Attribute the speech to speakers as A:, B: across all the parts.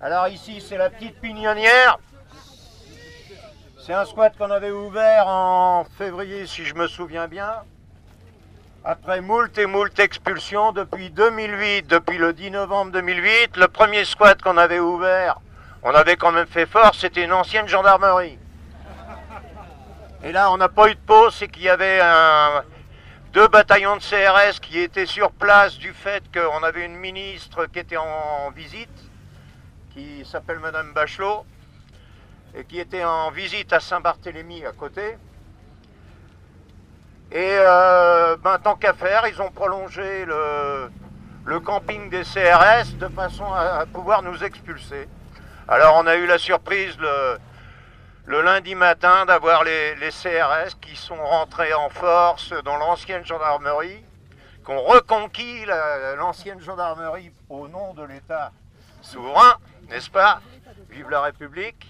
A: Alors ici, c'est la petite pignonnière. C'est un squat qu'on avait ouvert en février, si je me souviens bien. Après moult et moult expulsions depuis 2008, depuis le 10 novembre 2008, le premier squat qu'on avait ouvert, on avait quand même fait fort, c'était une ancienne gendarmerie. Et là, on n'a pas eu de pause, c'est qu'il y avait un, deux bataillons de CRS qui étaient sur place du fait qu'on avait une ministre qui était en visite, qui s'appelle Madame Bachelot, et qui était en visite à Saint-Barthélemy à côté. Et euh, ben, tant qu'à faire, ils ont prolongé le, camping des CRS de façon à, pouvoir nous expulser. Alors on a eu la surprise le, le lundi matin d'avoir les, CRS qui sont rentrés en force dans l'ancienne gendarmerie, qui ont reconquis l'ancienne gendarmerie au nom de l'État souverain, n'est-ce pas? Vive la République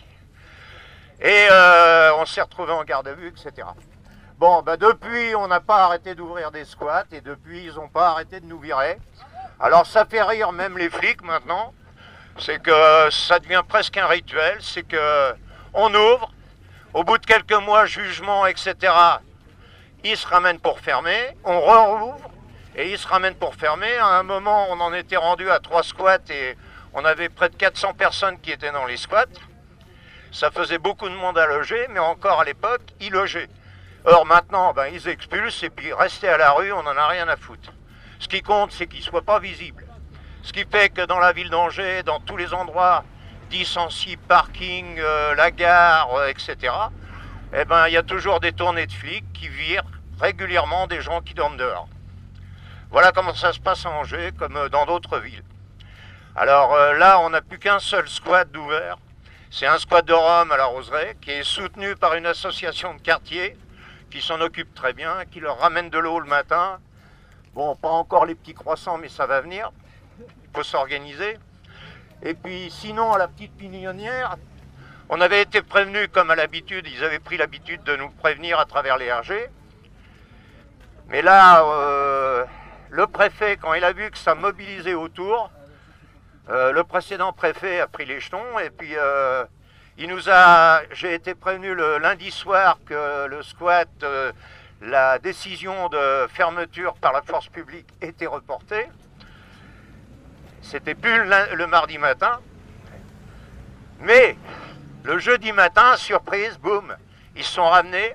A: et euh, on s'est retrouvé en garde à vue, etc. Bon, bah depuis, on n'a pas arrêté d'ouvrir des squats et depuis, ils n'ont pas arrêté de nous virer. Alors ça fait rire même les flics maintenant. C'est que ça devient presque un rituel. C'est que on ouvre, au bout de quelques mois, jugement, etc. Ils se ramènent pour fermer, on rouvre et ils se ramènent pour fermer. À un moment, on en était rendu à trois squats et on avait près de 400 personnes qui étaient dans les squats. Ça faisait beaucoup de monde à loger, mais encore à l'époque, ils logeaient. Or maintenant, ben, ils expulsent et puis rester à la rue, on n'en a rien à foutre. Ce qui compte, c'est qu'ils ne soient pas visibles. Ce qui fait que dans la ville d'Angers, dans tous les endroits, licenciés, parking, euh, la gare, euh, etc., eh ben, il y a toujours des tournées de flics qui virent régulièrement des gens qui dorment dehors. Voilà comment ça se passe à Angers, comme euh, dans d'autres villes. Alors là, on n'a plus qu'un seul squat d'ouvert c'est un squat de Rome à la Roseraie qui est soutenu par une association de quartier qui s'en occupe très bien, qui leur ramène de l'eau le matin. Bon, pas encore les petits croissants, mais ça va venir. Il faut s'organiser. Et puis sinon, à la petite pignonnière, on avait été prévenu comme à l'habitude, ils avaient pris l'habitude de nous prévenir à travers les RG. Mais là, euh, le préfet, quand il a vu que ça mobilisait autour, euh, le précédent préfet a pris les jetons et puis euh, il nous a. J'ai été prévenu le lundi soir que le squat, la décision de fermeture par la force publique était reportée. C'était plus le, mardi matin. Mais le jeudi matin, surprise, boum, ils sont ramenés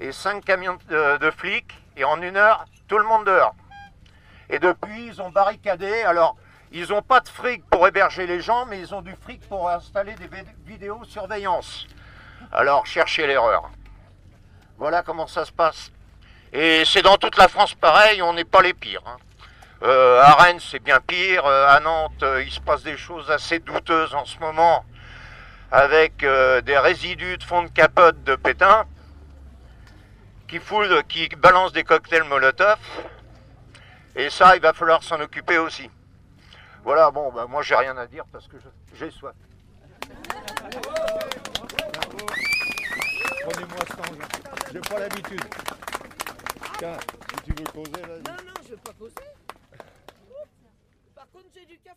A: et cinq camions de, de flics et en une heure, tout le monde dehors. Et depuis, ils ont barricadé. Alors, ils n'ont pas de fric pour héberger les gens, mais ils ont du fric pour installer des vidéosurveillance. Alors, cherchez l'erreur. Voilà comment ça se passe. Et c'est dans toute la France pareil, on n'est pas les pires. Hein. Euh, à Rennes, c'est bien pire. Euh, à Nantes, euh, il se passe des choses assez douteuses en ce moment, avec des résidus de fond de capote de pétain qui, foulent, qui balancent des cocktails Molotov. Et ça, il va falloir s'en occuper aussi. Voilà, bon, ben, moi j'ai rien à dire parce que j'ai soif. Prenez-moi ce temps, j'ai pas l'habitude. Tiens, si tu veux causer là.
B: Non, non, je veux pas causer. Quand j'ai du café.